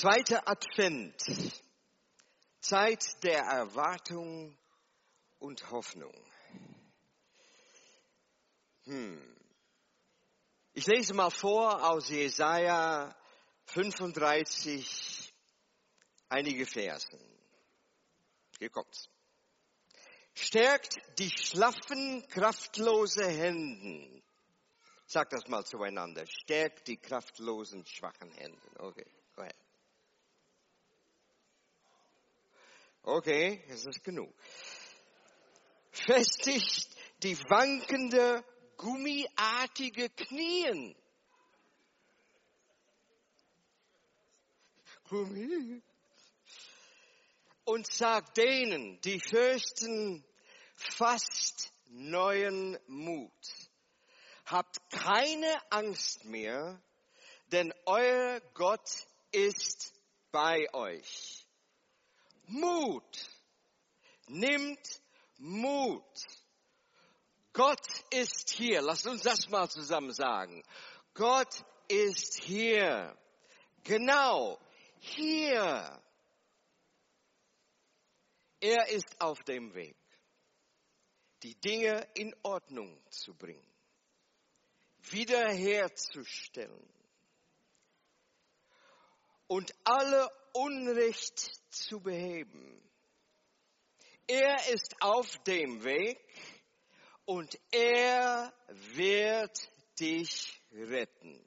Zweiter Advent. Zeit der Erwartung und Hoffnung. Hm. Ich lese mal vor aus Jesaja 35 einige Versen. Hier kommt's. Stärkt die schlaffen, kraftlose Händen. Sag das mal zueinander. Stärkt die kraftlosen, schwachen Händen. Okay, Okay, es ist genug. Festigt die wankende, gummiartige Knien. Gummi. Und sagt denen, die fürchten fast neuen Mut. Habt keine Angst mehr, denn euer Gott ist bei euch. Mut. Nimmt Mut. Gott ist hier. Lasst uns das mal zusammen sagen. Gott ist hier. Genau. Hier. Er ist auf dem Weg, die Dinge in Ordnung zu bringen, wiederherzustellen und alle Unrecht zu beheben. Er ist auf dem Weg und er wird dich retten.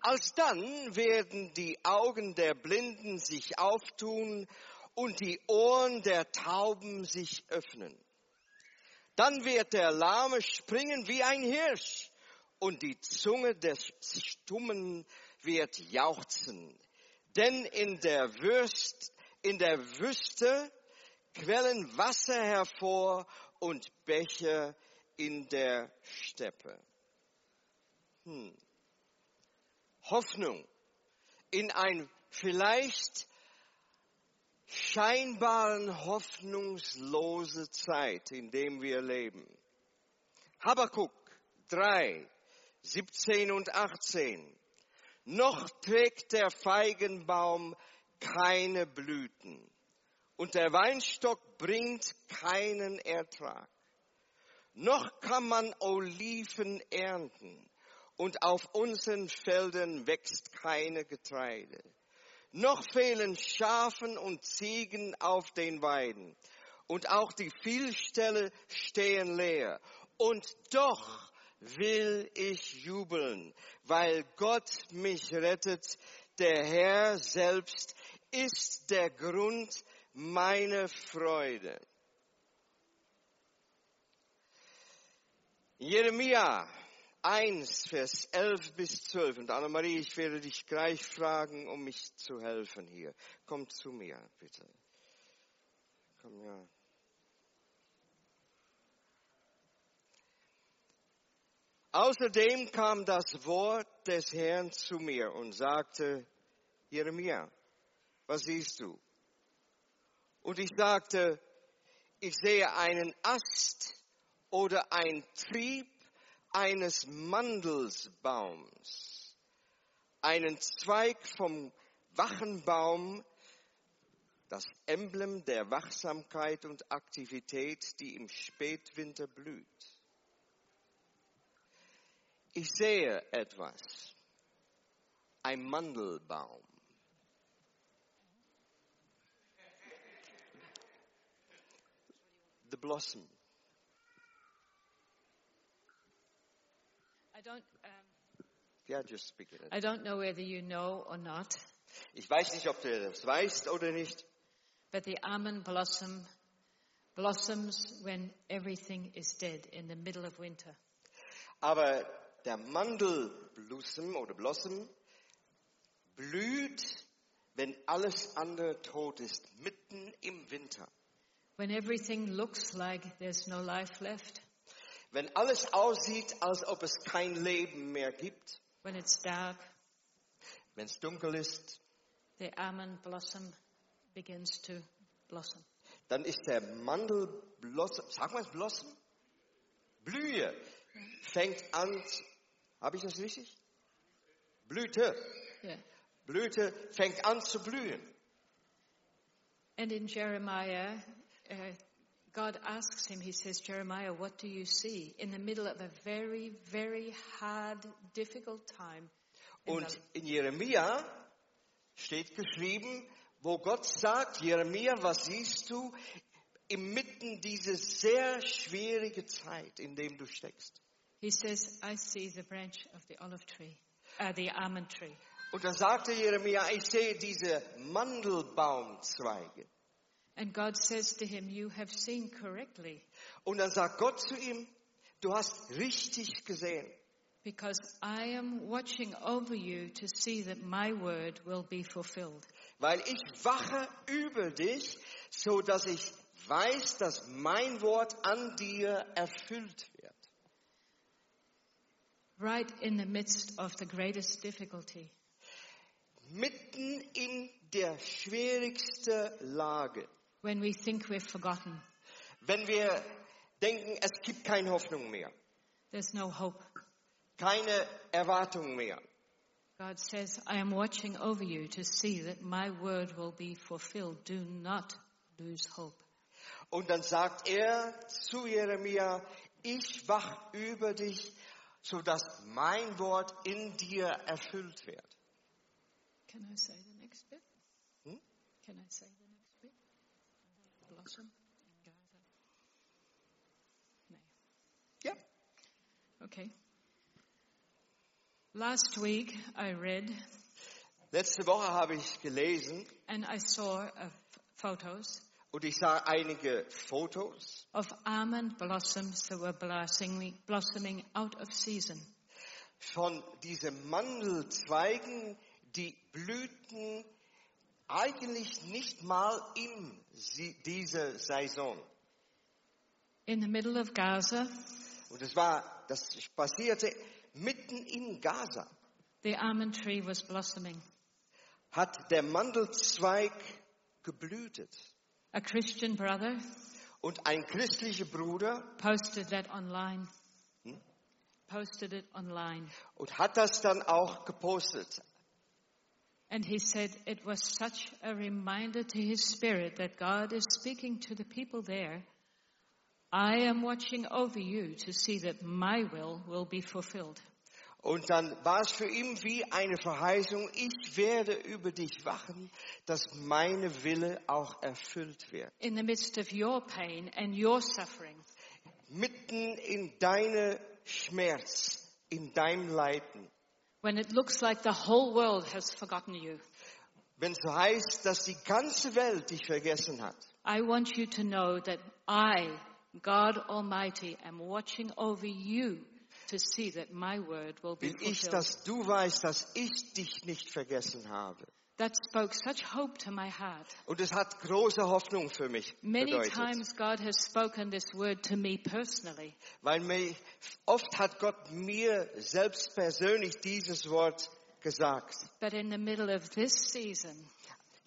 Alsdann werden die Augen der Blinden sich auftun und die Ohren der Tauben sich öffnen. Dann wird der Lahme springen wie ein Hirsch und die Zunge des Stummen wird jauchzen. Denn in der, Würst, in der Wüste quellen Wasser hervor und Bäche in der Steppe. Hm. Hoffnung in ein vielleicht scheinbaren hoffnungslose Zeit, in dem wir leben. Habakuk 3, 17 und 18. Noch trägt der Feigenbaum keine Blüten und der Weinstock bringt keinen Ertrag. Noch kann man Oliven ernten und auf unseren Feldern wächst keine Getreide noch fehlen Schafen und Ziegen auf den Weiden. Und auch die Vielställe stehen leer. Und doch will ich jubeln, weil Gott mich rettet. Der Herr selbst ist der Grund meiner Freude. Jeremia 1, Vers 11 bis 12. Und Annemarie, ich werde dich gleich fragen, um mich zu helfen hier. Komm zu mir, bitte. Komm ja. Außerdem kam das Wort des Herrn zu mir und sagte, Jeremia, was siehst du? Und ich sagte, ich sehe einen Ast oder ein Trieb eines Mandelsbaums, einen Zweig vom Wachenbaum, das Emblem der Wachsamkeit und Aktivität, die im Spätwinter blüht. Ich sehe etwas, ein Mandelbaum. The blossom. I don't, um, Yeah, just speak it. I don't know whether you know or not, Ich weiß nicht, ob du das weißt oder nicht, but the almond blossom blossoms when everything is dead in the middle of winter. aber der Mandelblossom oder Blossom blüht, wenn alles andere tot ist, mitten im Winter. When everything looks like there's no life left, Wenn alles aussieht, als ob es kein Leben mehr gibt, when it's dark, wenn es dunkel ist, the almond blossom begins to blossom. dann ist der Mandelblossom, sag mal Blossom? Blühe, fängt an, habe ich das richtig? Blüte, Yeah. Blüte fängt an zu blühen. And in Jeremiah, uh, God asks him, he says, Jeremiah, what do you see? In the middle of a very, very hard, difficult time. in Und in Jeremia steht geschrieben, wo Gott sagt, Jeremia, was siehst du inmitten diese sehr schwierige Zeit, in dem du steckst? He says, I see the branch of the olive tree, uh, the almond tree. Und dann sagte Jeremia, ich sehe diese Mandelbaumzweige. And God says to him, you have seen correctly Und dann sagt Gott zu ihm, du hast richtig gesehen, because I am watching over you to see that my word will be fulfilled. weil ich wache über dich, so dass ich weiß, dass mein Wort an dir erfüllt wird. Right in the midst of the greatest difficulty, Mitten in der schwierigsten Lage, when we think we're forgotten, wenn wir denken, es gibt keine Hoffnung mehr, there's no hope. keine Erwartung mehr. God says, I am watching over you to see that my word will be fulfilled. Do not lose hope. Und dann sagt er zu Jeremia, ich wach über dich, so dass mein Wort in dir erfüllt wird. Can I say the next bit? Hmm? Can I say the next bit? Blossom in Gaza. No. Ja. Okay. Last week I read Letzte Woche habe ich gelesen and I saw photos und ich sah einige Fotos of almond blossoms that were blossoming, blossoming out of season. von diesen Mandelzweigen, die blühten eigentlich nicht mal in dieser Saison. In the middle of Gaza, Und es war, das passierte mitten in Gaza. the almond tree was blossoming. Hat der Mandelzweig geblühtet. A Christian brother Und ein christlicher Bruder posted that online. Hmm? Posted it online. und hat das dann auch gepostet. And he said it was such a reminder to his spirit that God is speaking to the people there. I am watching over you to see that my will will be fulfilled. Und dann war es für ihn wie eine Verheißung, ich werde über dich wachen, dass meine Wille auch erfüllt wird. In the midst of your pain and your suffering, Mitten in deine Schmerz, in deinem Leiden. when it looks like the whole world has forgotten you, Wenn es so heißt, dass die ganze Welt dich vergessen hat. I want you to know that I, God Almighty, am watching over you Will ich, dass du weißt, dass ich dich nicht vergessen habe. That spoke such hope to my heart. Und es hat große Hoffnung für mich Many bedeutet. times God has spoken this word to me personally. Weil mir, oft hat Gott mir selbst persönlich dieses Wort gesagt. But in the middle of this season,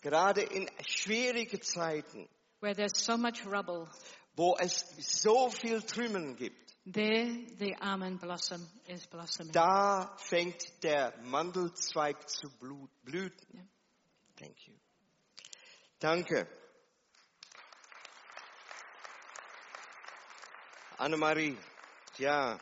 Gerade in schwierigen Zeiten, where there's so much rubble, wo es so viel Trümmern gibt, there the almond blossom is blossoming. da fängt der Mandelzweig zu blüten. Ja. Thank you. Danke. Annemarie, ja.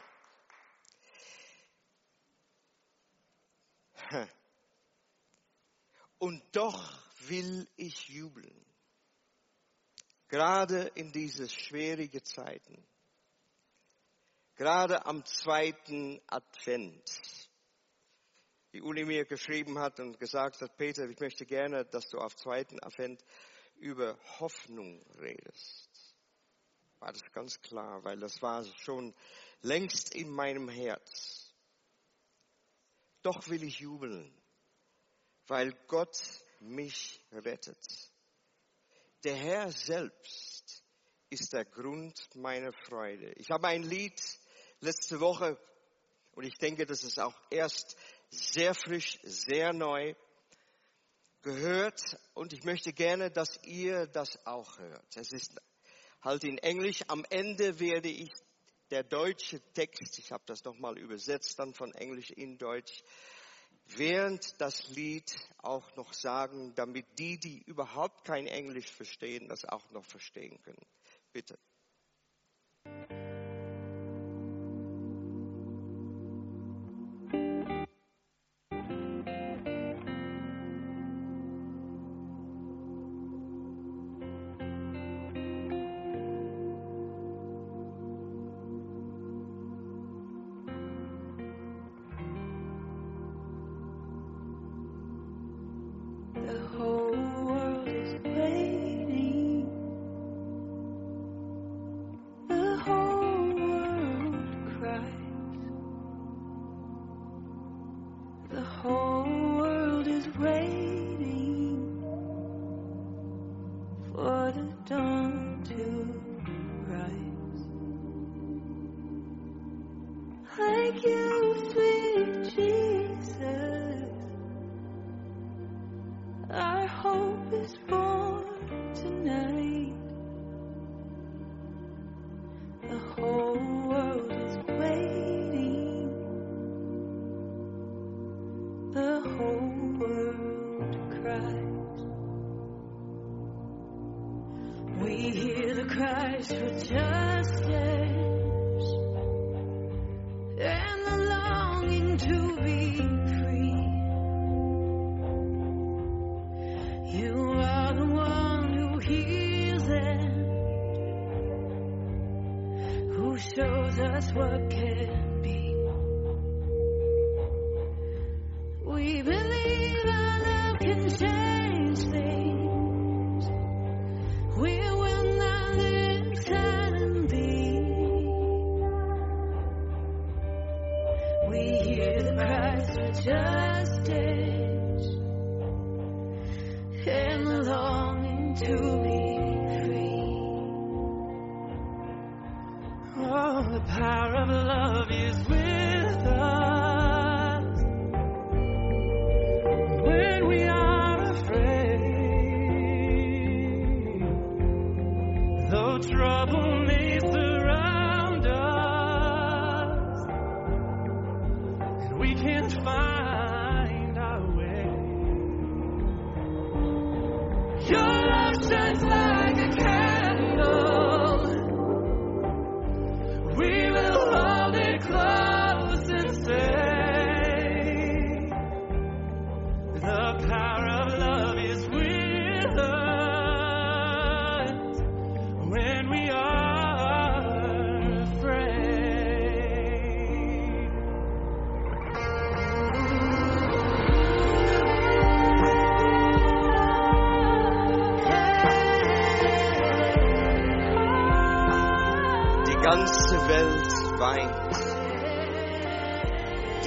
Und doch will ich jubeln. Gerade in diese schwierigen Zeiten. Gerade am zweiten Advent. Wie Uli mir geschrieben hat und gesagt hat, Peter, ich möchte gerne, dass du auf zweiten Advent über Hoffnung redest. War das ganz klar, weil das war schon längst in meinem Herz. Doch will ich jubeln, weil Gott mich rettet. Der Herr selbst ist der Grund meiner Freude. Ich habe ein Lied letzte Woche und ich denke, das ist auch erst sehr frisch, sehr neu gehört und ich möchte gerne, dass ihr das auch hört. Es ist halt in Englisch. Am Ende werde ich der deutsche Text, ich habe das nochmal übersetzt dann von Englisch in Deutsch, während das Lied auch noch sagen, damit die, die überhaupt kein Englisch verstehen, das auch noch verstehen können. Bitte.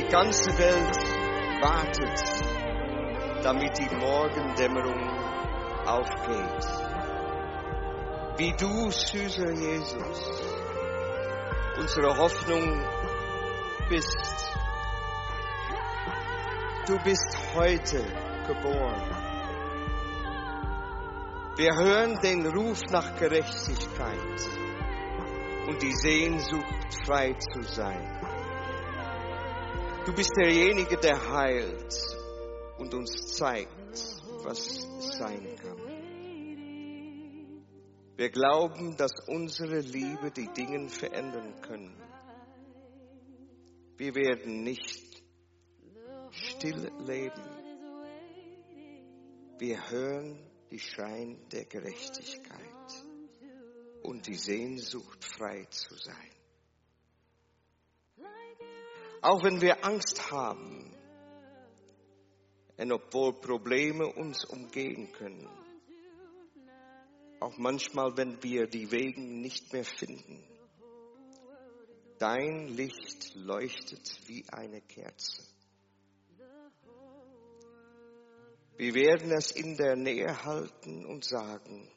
Ganze Welt wartet, damit die Morgendämmerung aufgeht. Wie du, süßer Jesus, unsere Hoffnung bist. Du bist heute geboren. Wir hören den Ruf nach Gerechtigkeit und die Sehnsucht, frei zu sein. Du bist derjenige, der heilt und uns zeigt, was sein kann. Wir glauben, dass unsere Liebe die Dinge verändern können. Wir werden nicht still leben. Wir hören die Schein der Gerechtigkeit und die Sehnsucht, frei zu sein. Auch wenn wir Angst haben und obwohl Probleme uns umgehen können. Auch manchmal, wenn wir die Wege nicht mehr finden. Dein Licht leuchtet wie eine Kerze. Wir werden es in der Nähe halten und sagen,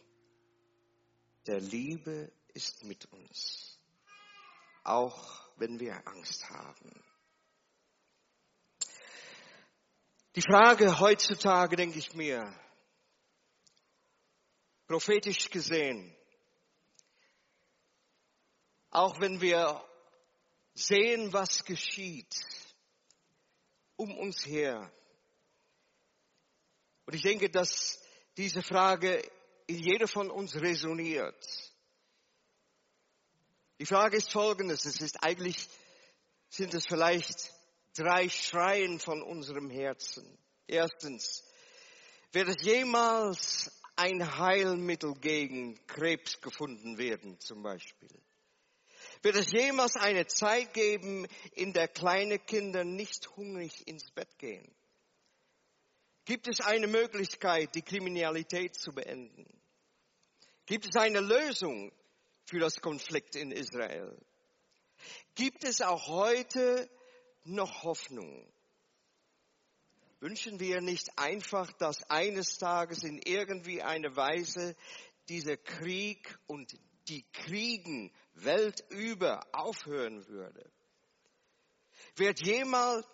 der Liebe ist mit uns, auch wenn wir Angst haben. Die Frage heutzutage, denke ich mir, prophetisch gesehen, auch wenn wir sehen, was geschieht um uns her? Und ich denke, dass diese Frage in jeder von uns resoniert. Die Frage ist folgendes. Es ist eigentlich, sind es vielleicht drei Schreien von unserem Herzen. Erstens, wird es jemals ein Heilmittel gegen Krebs gefunden werden, zum Beispiel? Wird es jemals eine Zeit geben, in der kleine Kinder nicht hungrig ins Bett gehen? Gibt es eine Möglichkeit, die Kriminalität zu beenden? Gibt es eine Lösung für das Konflikt in Israel? Gibt es auch heute noch Hoffnung? Wünschen wir nicht einfach, dass eines Tages in irgendwie eine Weise dieser Krieg und die Kriegen weltüber aufhören würde? Wird jemals,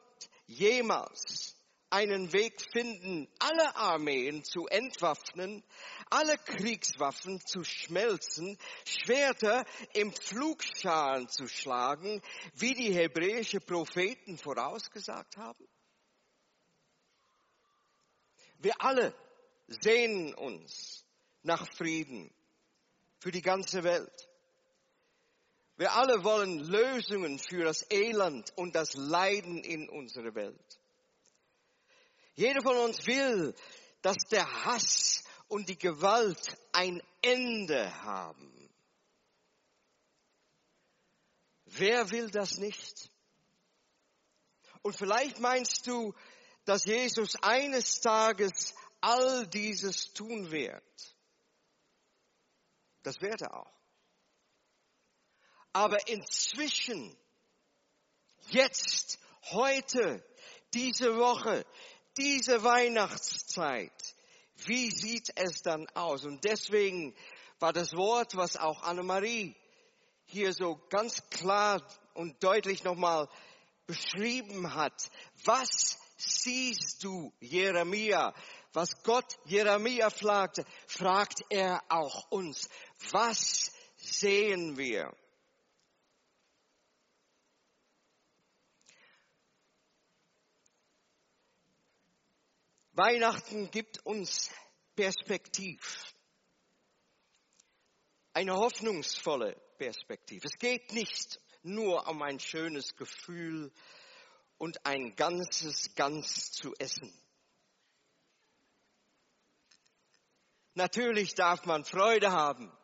jemals einen Weg finden, alle Armeen zu entwaffnen, alle Kriegswaffen zu schmelzen, Schwerter im Flugschalen zu schlagen, wie die hebräischen Propheten vorausgesagt haben? Wir alle sehnen uns nach Frieden für die ganze Welt. Wir alle wollen Lösungen für das Elend und das Leiden in unserer Welt. Jeder von uns will, dass der Hass und die Gewalt ein Ende haben. Wer will das nicht? Und vielleicht meinst du, dass Jesus eines Tages all dieses tun wird. Das wird er auch. Aber inzwischen, jetzt, heute, diese Woche, diese Weihnachtszeit, wie sieht es dann aus? Und deswegen war das Wort, was auch Annemarie hier so ganz klar und deutlich nochmal beschrieben hat. Was siehst du, Jeremia? Was Gott Jeremia fragte, fragt er auch uns. Was sehen wir? Weihnachten gibt uns Perspektiv. Eine hoffnungsvolle Perspektive. Es geht nicht nur um ein schönes Gefühl und ein ganzes Ganz zu essen. Natürlich darf man Freude haben.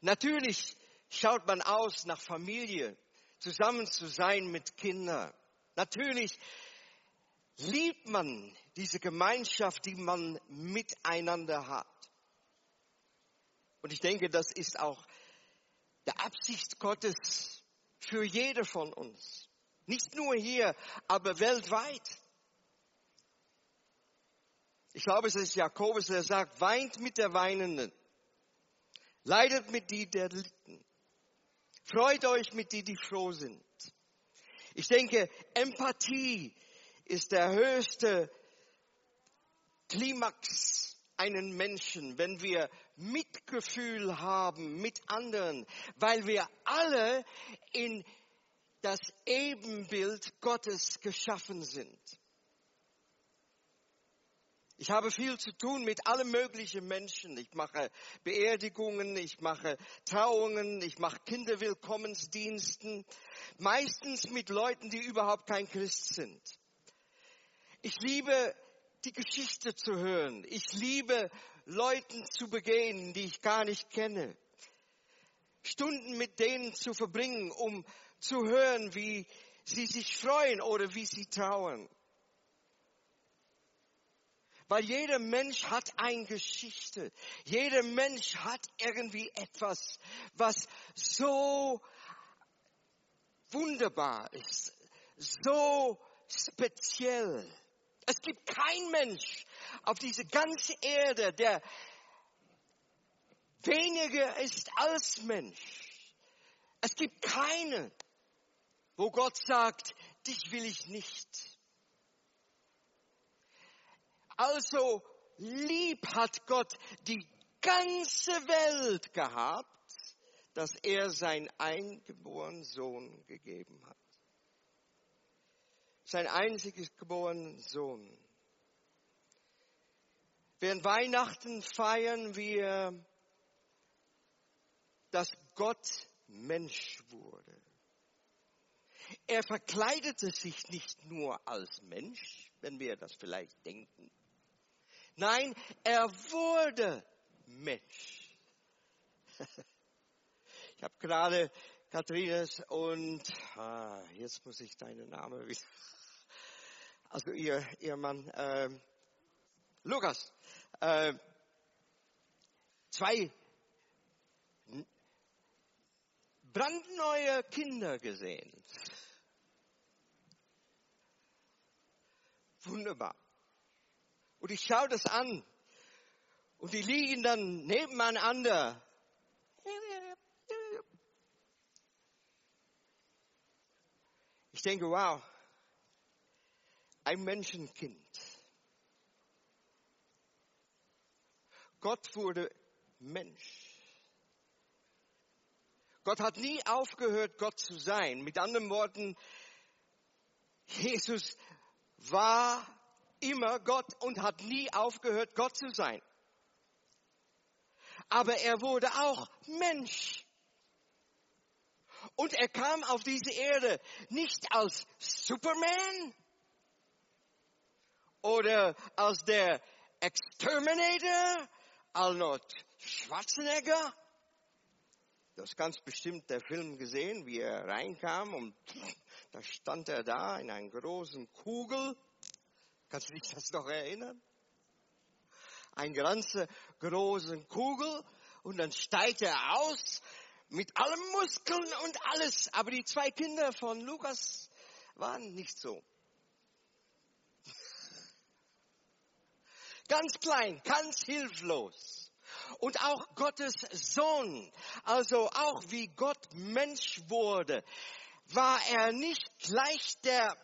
Natürlich schaut man aus nach Familie, zusammen zu sein mit Kindern. Natürlich liebt man diese Gemeinschaft, die man miteinander hat. Und ich denke, das ist auch der Absicht Gottes für jede von uns. Nicht nur hier, aber weltweit. Ich glaube, es ist Jakobus, der sagt, weint mit der Weinenden, leidet mit die, der litten, freut euch mit die, die froh sind. Ich denke, Empathie ist der höchste Klimax einen Menschen, wenn wir Mitgefühl haben mit anderen, weil wir alle in das Ebenbild Gottes geschaffen sind. Ich habe viel zu tun mit allen möglichen Menschen. Ich mache Beerdigungen, ich mache Trauungen, ich mache Kinderwillkommensdiensten, meistens mit Leuten, die überhaupt kein Christ sind. Ich liebe die Geschichte zu hören. Ich liebe Leuten zu begehen, die ich gar nicht kenne. Stunden mit denen zu verbringen, um zu hören, wie sie sich freuen oder wie sie trauern. Weil jeder Mensch hat eine Geschichte. Jeder Mensch hat irgendwie etwas, was so wunderbar ist, so speziell. Es gibt kein Mensch auf dieser ganzen Erde, der weniger ist als Mensch. Es gibt keine, wo Gott sagt, dich will ich nicht. Also lieb hat Gott die ganze Welt gehabt, dass er seinen eingeborenen Sohn gegeben hat. Sein einziges geborenen Sohn. Während Weihnachten feiern wir, dass Gott Mensch wurde. Er verkleidete sich nicht nur als Mensch, wenn wir das vielleicht denken. Nein, er wurde Mensch. Ich habe gerade Kathrines und ah, jetzt muss ich deinen Namen wissen. Also ihr, ihr Mann äh, Lukas. Äh, zwei brandneue Kinder gesehen. Wunderbar. Und ich schaue das an. Und die liegen dann nebeneinander. Ich denke, wow, ein Menschenkind. Gott wurde Mensch. Gott hat nie aufgehört, Gott zu sein. Mit anderen Worten, Jesus war immer Gott und hat nie aufgehört, Gott zu sein. Aber er wurde auch Mensch. Und er kam auf diese Erde nicht als Superman oder als der Exterminator, Arnold Schwarzenegger. Du hast ganz bestimmt der Film gesehen, wie er reinkam und da stand er da in einer großen Kugel. Kannst du dich das noch erinnern? Eine ganze große Kugel und dann steigt er aus mit allen Muskeln und alles. Aber die zwei Kinder von Lukas waren nicht so. Ganz klein, ganz hilflos. Und auch Gottes Sohn, also auch wie Gott Mensch wurde, war er nicht gleich der,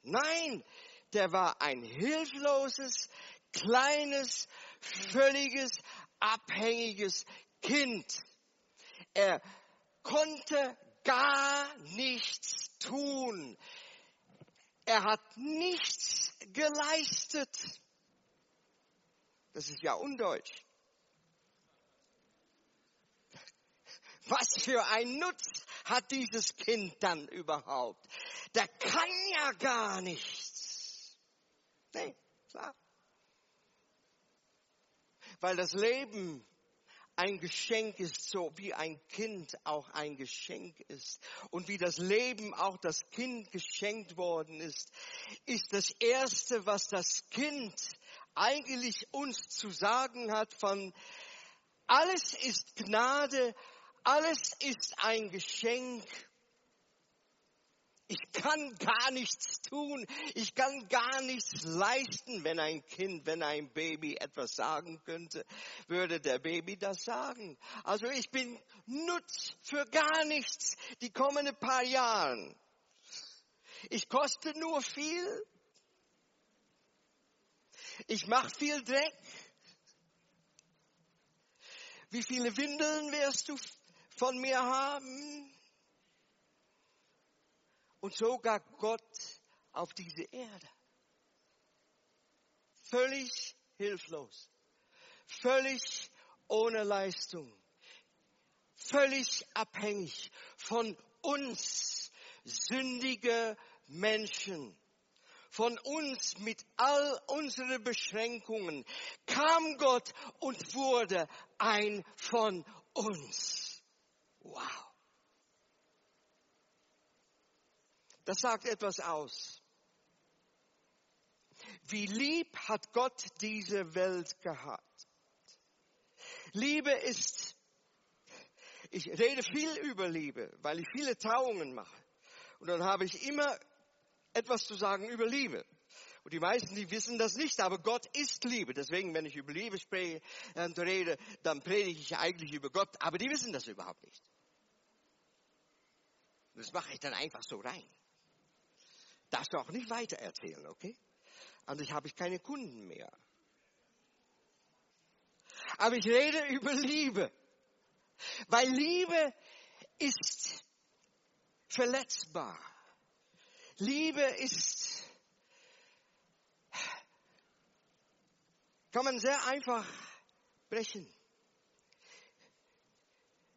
nein, der war ein hilfloses, kleines, völliges, abhängiges Kind. Er konnte gar nichts tun. Er hat nichts geleistet. Das ist ja undeutsch. Was für ein Nutz hat dieses Kind dann überhaupt? Der kann ja gar nichts. Nee, klar. Weil das Leben ein Geschenk ist, so wie ein Kind auch ein Geschenk ist. Und wie das Leben auch das Kind geschenkt worden ist, ist das Erste, was das Kind eigentlich uns zu sagen hat von, alles ist Gnade, alles ist ein Geschenk. Ich kann gar nichts tun. Ich kann gar nichts leisten, wenn ein Kind, wenn ein Baby etwas sagen könnte, würde der Baby das sagen. Also ich bin nutz für gar nichts die kommenden paar Jahren. Ich koste nur viel. Ich mache viel Dreck. Wie viele Windeln wirst du von mir haben? Und sogar Gott auf diese Erde. Völlig hilflos. Völlig ohne Leistung. Völlig abhängig von uns, sündige Menschen von uns mit all unseren Beschränkungen, kam Gott und wurde ein von uns. Wow. Das sagt etwas aus. Wie lieb hat Gott diese Welt gehabt. Liebe ist, ich rede viel über Liebe, weil ich viele Trauungen mache. Und dann habe ich immer etwas zu sagen über Liebe. Und die meisten, die wissen das nicht, aber Gott ist Liebe. Deswegen, wenn ich über Liebe spreche und rede, dann predige ich eigentlich über Gott, aber die wissen das überhaupt nicht. Das mache ich dann einfach so rein. Darfst du auch nicht weiter erzählen, okay? Anders habe ich keine Kunden mehr. Aber ich rede über Liebe. Weil Liebe ist verletzbar. Liebe ist, kann man sehr einfach brechen.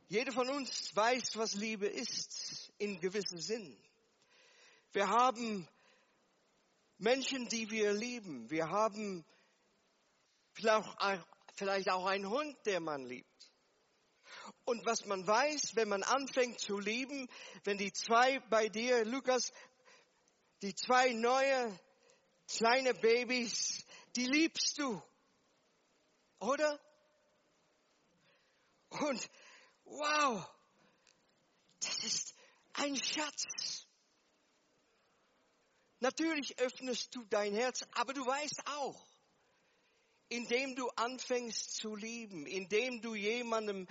Jeder von uns weiß, was Liebe ist, in gewissem Sinn. Wir haben Menschen, die wir lieben. Wir haben vielleicht auch einen Hund, der man liebt. Und was man weiß, wenn man anfängt zu lieben, wenn die zwei bei dir, Lukas, die zwei neue kleine Babys, die liebst du. Oder? Und wow, das ist ein Schatz. Natürlich öffnest du dein Herz, aber du weißt auch, indem du anfängst zu lieben, indem du jemandem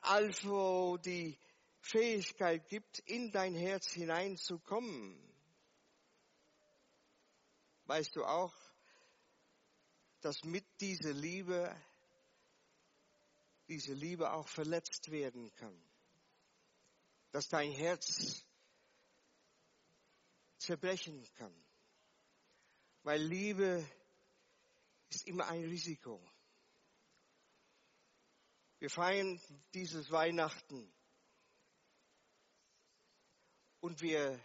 also die Fähigkeit gibt, in dein Herz hineinzukommen, weißt du auch, dass mit dieser Liebe, diese Liebe auch verletzt werden kann. Dass dein Herz zerbrechen kann. Weil Liebe ist immer ein Risiko. Wir feiern dieses Weihnachten und wir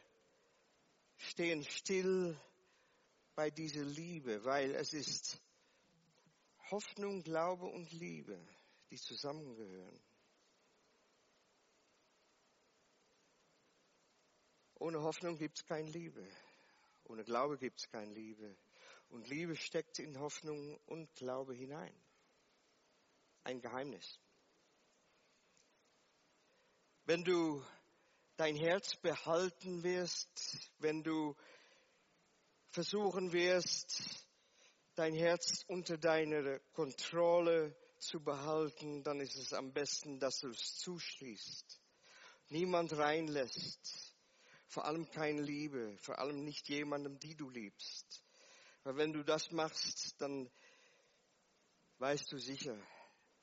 stehen still bei dieser Liebe, weil es ist Hoffnung, Glaube und Liebe, die zusammengehören. Ohne Hoffnung gibt es keine Liebe. Ohne Glaube gibt es keine Liebe. Und Liebe steckt in Hoffnung und Glaube hinein. Ein Geheimnis. Wenn du dein Herz behalten wirst, wenn du versuchen wirst, dein Herz unter deiner Kontrolle zu behalten, dann ist es am besten, dass du es zuschließt. Niemand reinlässt. Vor allem keine Liebe. Vor allem nicht jemandem, die du liebst. Weil wenn du das machst, dann weißt du sicher,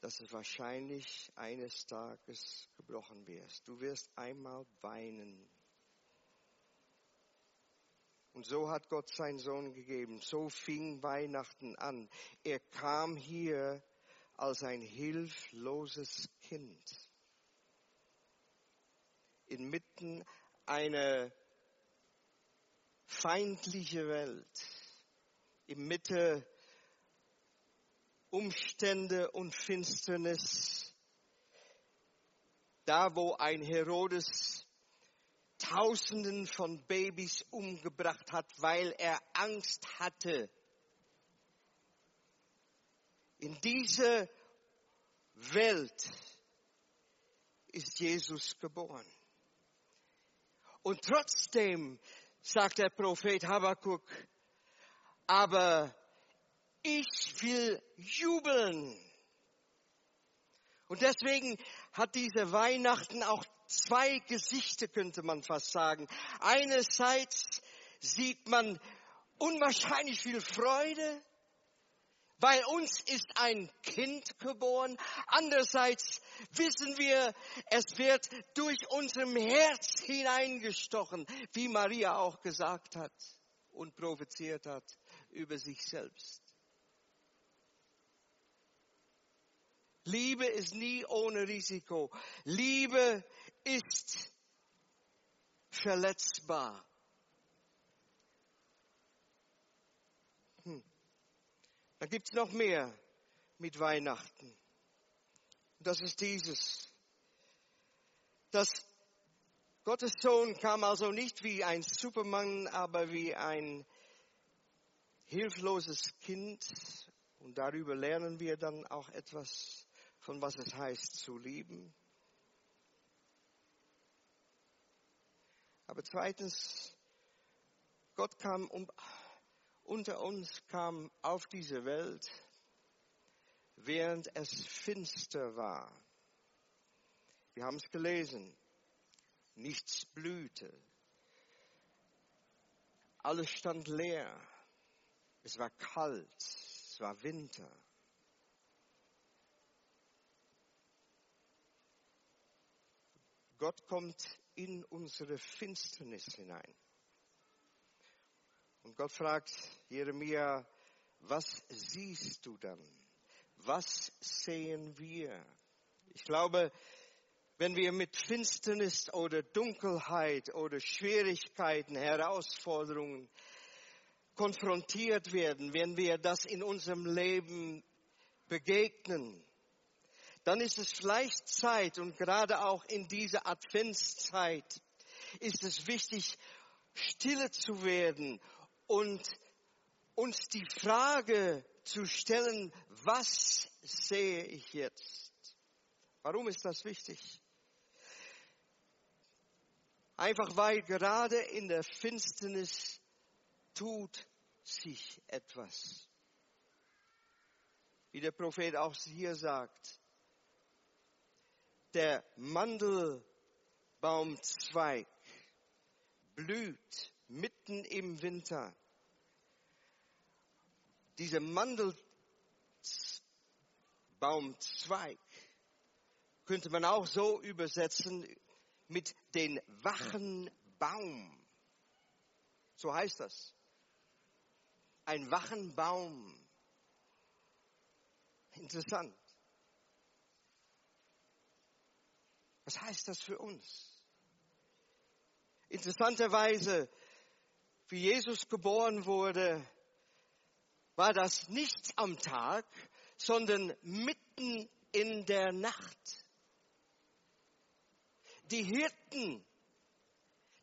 dass es wahrscheinlich eines Tages gebrochen wirst. Du wirst einmal weinen. Und so hat Gott seinen Sohn gegeben. So fing Weihnachten an. Er kam hier als ein hilfloses Kind. Inmitten einer feindlichen Welt. Im Mitte Umstände und Finsternis. Da, wo ein Herodes Tausenden von Babys umgebracht hat, weil er Angst hatte. In diese Welt ist Jesus geboren. Und trotzdem, sagt der Prophet Habakkuk, aber ich will jubeln. Und deswegen hat diese Weihnachten auch zwei Gesichter, könnte man fast sagen. Einerseits sieht man unwahrscheinlich viel Freude, weil uns ist ein Kind geboren. Andererseits wissen wir, es wird durch unserem Herz hineingestochen, wie Maria auch gesagt hat und prophezeiert hat über sich selbst. Liebe ist nie ohne Risiko. Liebe ist verletzbar. Hm. Da gibt es noch mehr mit Weihnachten. Das ist dieses. Das Gottes Sohn kam also nicht wie ein Superman, aber wie ein hilfloses Kind. Und darüber lernen wir dann auch etwas von was es heißt zu lieben. Aber zweitens, Gott kam um, unter uns, kam auf diese Welt, während es finster war. Wir haben es gelesen. Nichts blühte. Alles stand leer. Es war kalt. Es war Winter. Gott kommt in unsere Finsternis hinein. Und Gott fragt Jeremia, was siehst du dann? Was sehen wir? Ich glaube, wenn wir mit Finsternis oder Dunkelheit oder Schwierigkeiten, Herausforderungen konfrontiert werden, wenn wir das in unserem Leben begegnen, dann ist es vielleicht Zeit und gerade auch in dieser Adventszeit ist es wichtig, stille zu werden und uns die Frage zu stellen, was sehe ich jetzt? Warum ist das wichtig? Einfach weil gerade in der Finsternis tut sich etwas. Wie der Prophet auch hier sagt, der Mandelbaumzweig blüht mitten im Winter. Dieser Mandelbaumzweig könnte man auch so übersetzen mit den wachen Baum. So heißt das. Ein wachen Baum. Interessant. Was heißt das für uns? Interessanterweise, wie Jesus geboren wurde, war das nicht am Tag, sondern mitten in der Nacht. Die Hirten,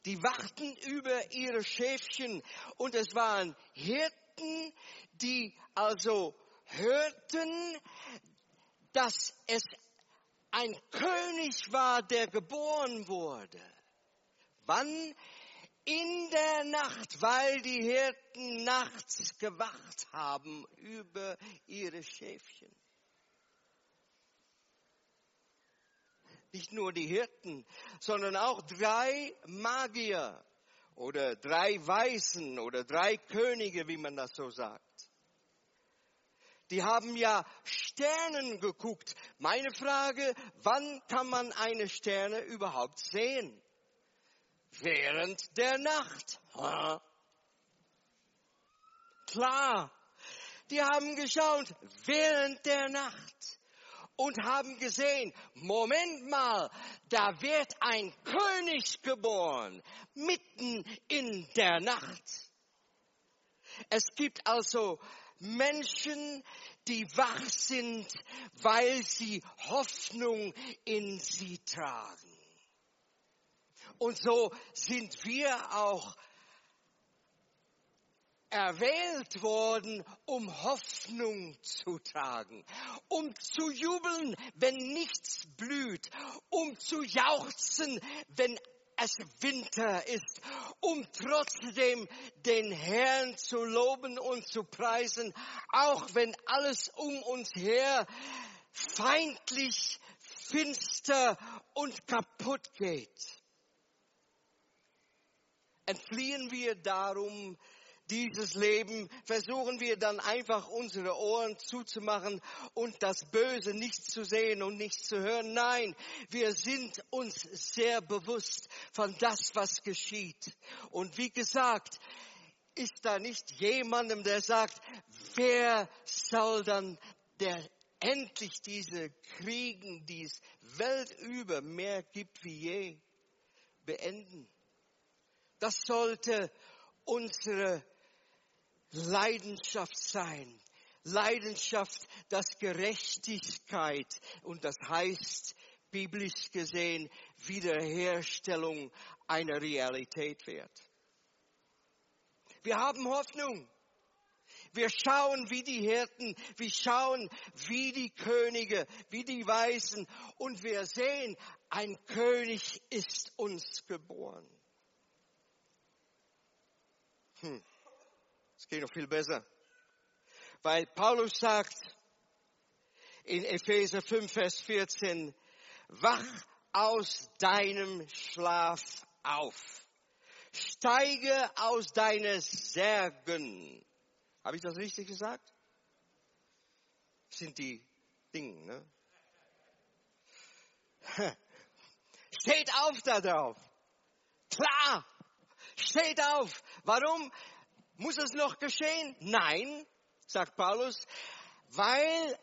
die wachten über ihre Schäfchen und es waren Hirten, die also hörten, dass es ein König war, der geboren wurde. Wann? In der Nacht, weil die Hirten nachts gewacht haben über ihre Schäfchen. Nicht nur die Hirten, sondern auch drei Magier oder drei Weißen oder drei Könige, wie man das so sagt. Die haben ja Sternen geguckt. Meine Frage, wann kann man eine Sterne überhaupt sehen? Während der Nacht. Ha? Klar. Die haben geschaut während der Nacht und haben gesehen, Moment mal, da wird ein König geboren, mitten in der Nacht. Es gibt also Menschen, die wach sind, weil sie Hoffnung in sie tragen. Und so sind wir auch erwählt worden, um Hoffnung zu tragen, um zu jubeln, wenn nichts blüht, um zu jauchzen, wenn es Winter ist, um trotzdem den Herrn zu loben und zu preisen, auch wenn alles um uns her feindlich, finster und kaputt geht. Entfliehen wir darum dieses Leben, versuchen wir dann einfach unsere Ohren zuzumachen und das Böse nicht zu sehen und nicht zu hören. Nein, wir sind uns sehr bewusst von das, was geschieht. Und wie gesagt, ist da nicht jemandem, der sagt, wer soll dann der endlich diese Kriegen, die es weltüber mehr gibt wie je, beenden. Das sollte unsere Leidenschaft sein. Leidenschaft, dass Gerechtigkeit und das heißt biblisch gesehen Wiederherstellung einer Realität wird. Wir haben Hoffnung. Wir schauen wie die Hirten, wir schauen wie die Könige, wie die Weisen und wir sehen, ein König ist uns geboren. Hm. Es geht noch viel besser. Weil Paulus sagt in Epheser 5, Vers 14, wach aus deinem Schlaf auf. Steige aus deinen Särgen. Habe ich das richtig gesagt? Das sind die Dinge, ne? Steht auf da drauf. Klar. Steht auf. Warum? Muss es noch geschehen? Nein, sagt Paulus, weil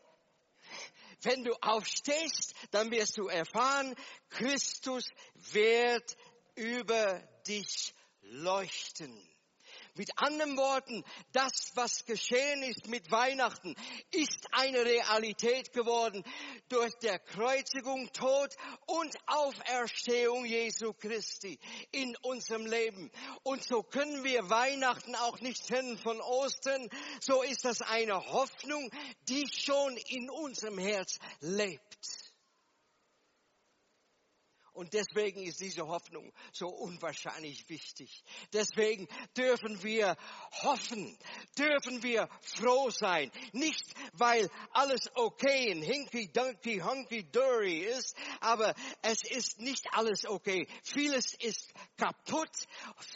wenn du aufstehst, dann wirst du erfahren, Christus wird über dich leuchten. Mit anderen Worten, das, was geschehen ist mit Weihnachten, ist eine Realität geworden durch der Kreuzigung, Tod und Auferstehung Jesu Christi in unserem Leben. Und so können wir Weihnachten auch nicht trennen von Ostern. So ist das eine Hoffnung, die schon in unserem Herz lebt. Und deswegen ist diese Hoffnung so unwahrscheinlich wichtig. Deswegen dürfen wir hoffen, dürfen wir froh sein. Nicht, weil alles okay in hinky dunky hunky dory ist, aber es ist nicht alles okay. Vieles ist kaputt.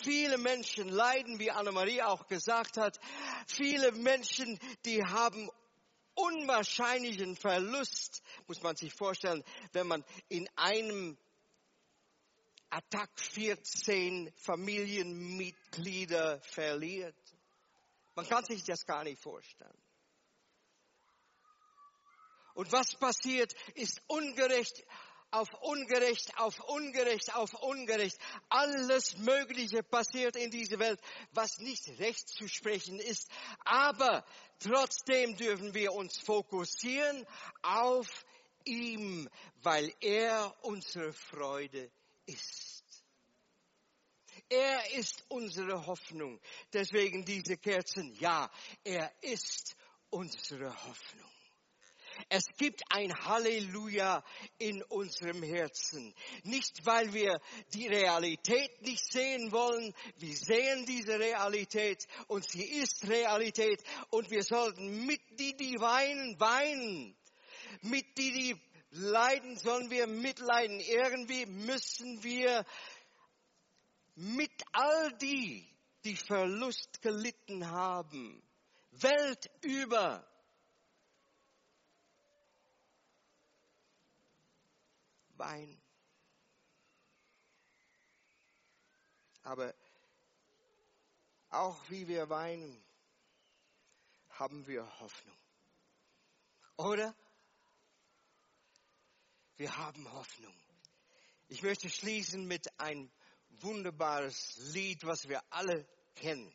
Viele Menschen leiden, wie Annemarie auch gesagt hat. Viele Menschen, die haben unwahrscheinlichen Verlust, muss man sich vorstellen, wenn man in einem Attack 14 Familienmitglieder verliert. Man kann sich das gar nicht vorstellen. Und was passiert, ist ungerecht auf ungerecht, auf ungerecht, auf ungerecht. Alles Mögliche passiert in dieser Welt, was nicht recht zu sprechen ist. Aber trotzdem dürfen wir uns fokussieren auf ihm, weil er unsere Freude ist. Er ist unsere Hoffnung. Deswegen diese Kerzen. Ja, er ist unsere Hoffnung. Es gibt ein Halleluja in unserem Herzen. Nicht, weil wir die Realität nicht sehen wollen. Wir sehen diese Realität und sie ist Realität und wir sollten mit die, die weinen, weinen. Mit die, die leiden, sollen wir mitleiden. Irgendwie müssen wir mit all die, die Verlust gelitten haben, weltüber, weinen. Aber auch wie wir weinen, haben wir Hoffnung. Oder? Wir haben Hoffnung. Ich möchte schließen mit einem wunderbares Lied, was wir alle kennen.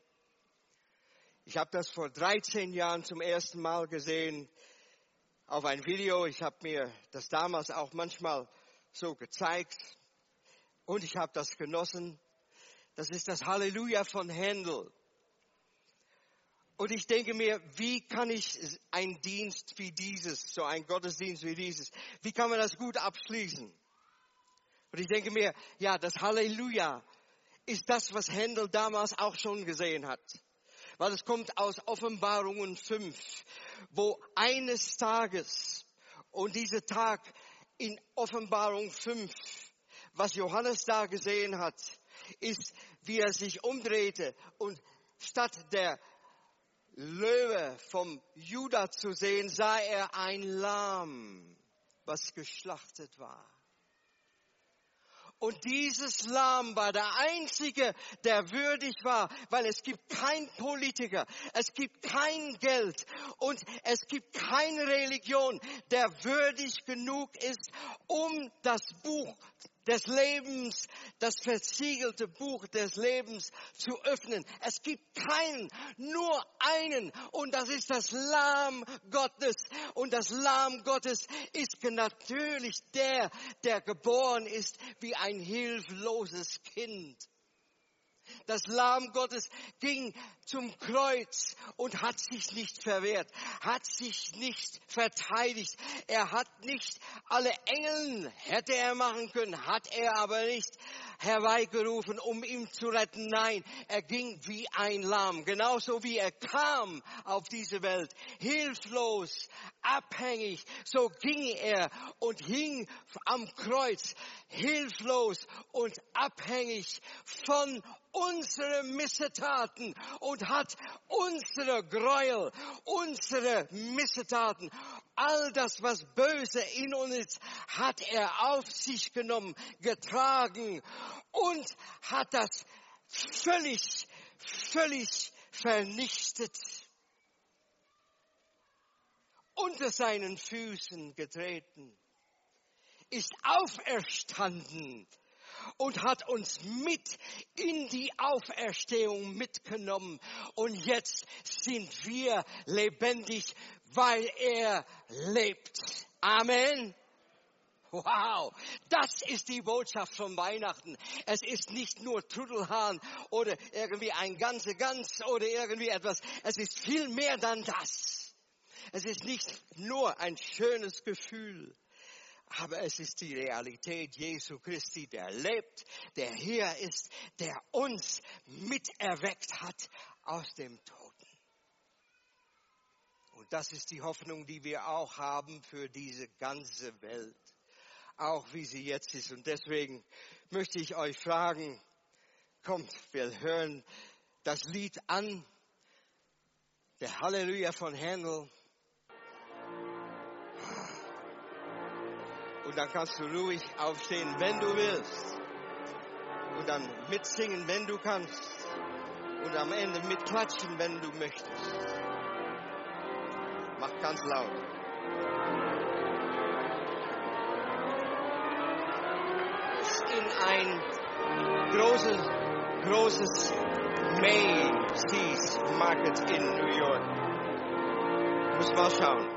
Ich habe das vor 13 Jahren zum ersten Mal gesehen auf ein Video. Ich habe mir das damals auch manchmal so gezeigt und ich habe das genossen. Das ist das Halleluja von Händel. Und ich denke mir, wie kann ich einen Dienst wie dieses, so ein Gottesdienst wie dieses, wie kann man das gut abschließen? Und ich denke mir, ja, das Halleluja ist das, was Händel damals auch schon gesehen hat. Weil es kommt aus Offenbarungen 5, wo eines Tages, und dieser Tag in Offenbarung 5, was Johannes da gesehen hat, ist, wie er sich umdrehte und statt der Löwe vom Judah zu sehen, sah er ein Lamm, was geschlachtet war. Und dieses Lamm war der einzige, der würdig war, weil es gibt kein Politiker, es gibt kein Geld und es gibt keine Religion, der würdig genug ist, um das Buch des Lebens, das versiegelte Buch des Lebens zu öffnen. Es gibt keinen, nur einen und das ist das Lamm Gottes. Und das Lamm Gottes ist natürlich der, der geboren ist wie ein hilfloses Kind. Das Lamm Gottes ging zum Kreuz und hat sich nicht verwehrt, hat sich nicht verteidigt. Er hat nicht alle Engeln, hätte er machen können, hat er aber nicht herbeigerufen, um ihn zu retten. Nein, er ging wie ein Lamm, genauso wie er kam auf diese Welt, hilflos, abhängig, so ging er und hing am Kreuz, hilflos und abhängig von unseren Missetaten und hat unsere Gräuel, unsere Missetaten, all das, was böse in uns ist, hat er auf sich genommen, getragen und hat das völlig, völlig vernichtet, unter seinen Füßen getreten, ist auferstanden und hat uns mit in die Auferstehung mitgenommen. Und jetzt sind wir lebendig, weil er lebt. Amen. Wow, das ist die Botschaft von Weihnachten. Es ist nicht nur Trudelhahn oder irgendwie ein ganze Gans oder irgendwie etwas. Es ist viel mehr dann das. Es ist nicht nur ein schönes Gefühl, aber es ist die Realität Jesu Christi, der lebt, der hier ist, der uns miterweckt hat aus dem Toten. Und das ist die Hoffnung, die wir auch haben für diese ganze Welt auch wie sie jetzt ist. Und deswegen möchte ich euch fragen, kommt, wir hören das Lied an, der Halleluja von Händel. Und dann kannst du ruhig aufstehen, wenn du willst. Und dann mitsingen, wenn du kannst. Und am Ende mitklatschen, wenn du möchtest. Mach ganz laut. ein großes, großes Macy's Market in New York. Muss mal schauen.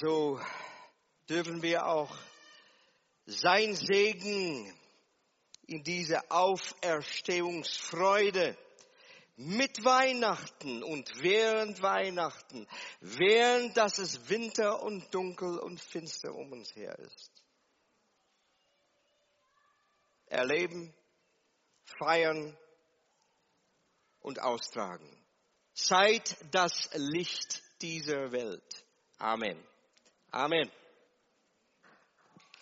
So dürfen wir auch sein Segen in diese Auferstehungsfreude mit Weihnachten und während Weihnachten, während dass es Winter und dunkel und finster um uns her ist. Erleben, feiern und austragen. Seid das Licht dieser Welt. Amen. Amen.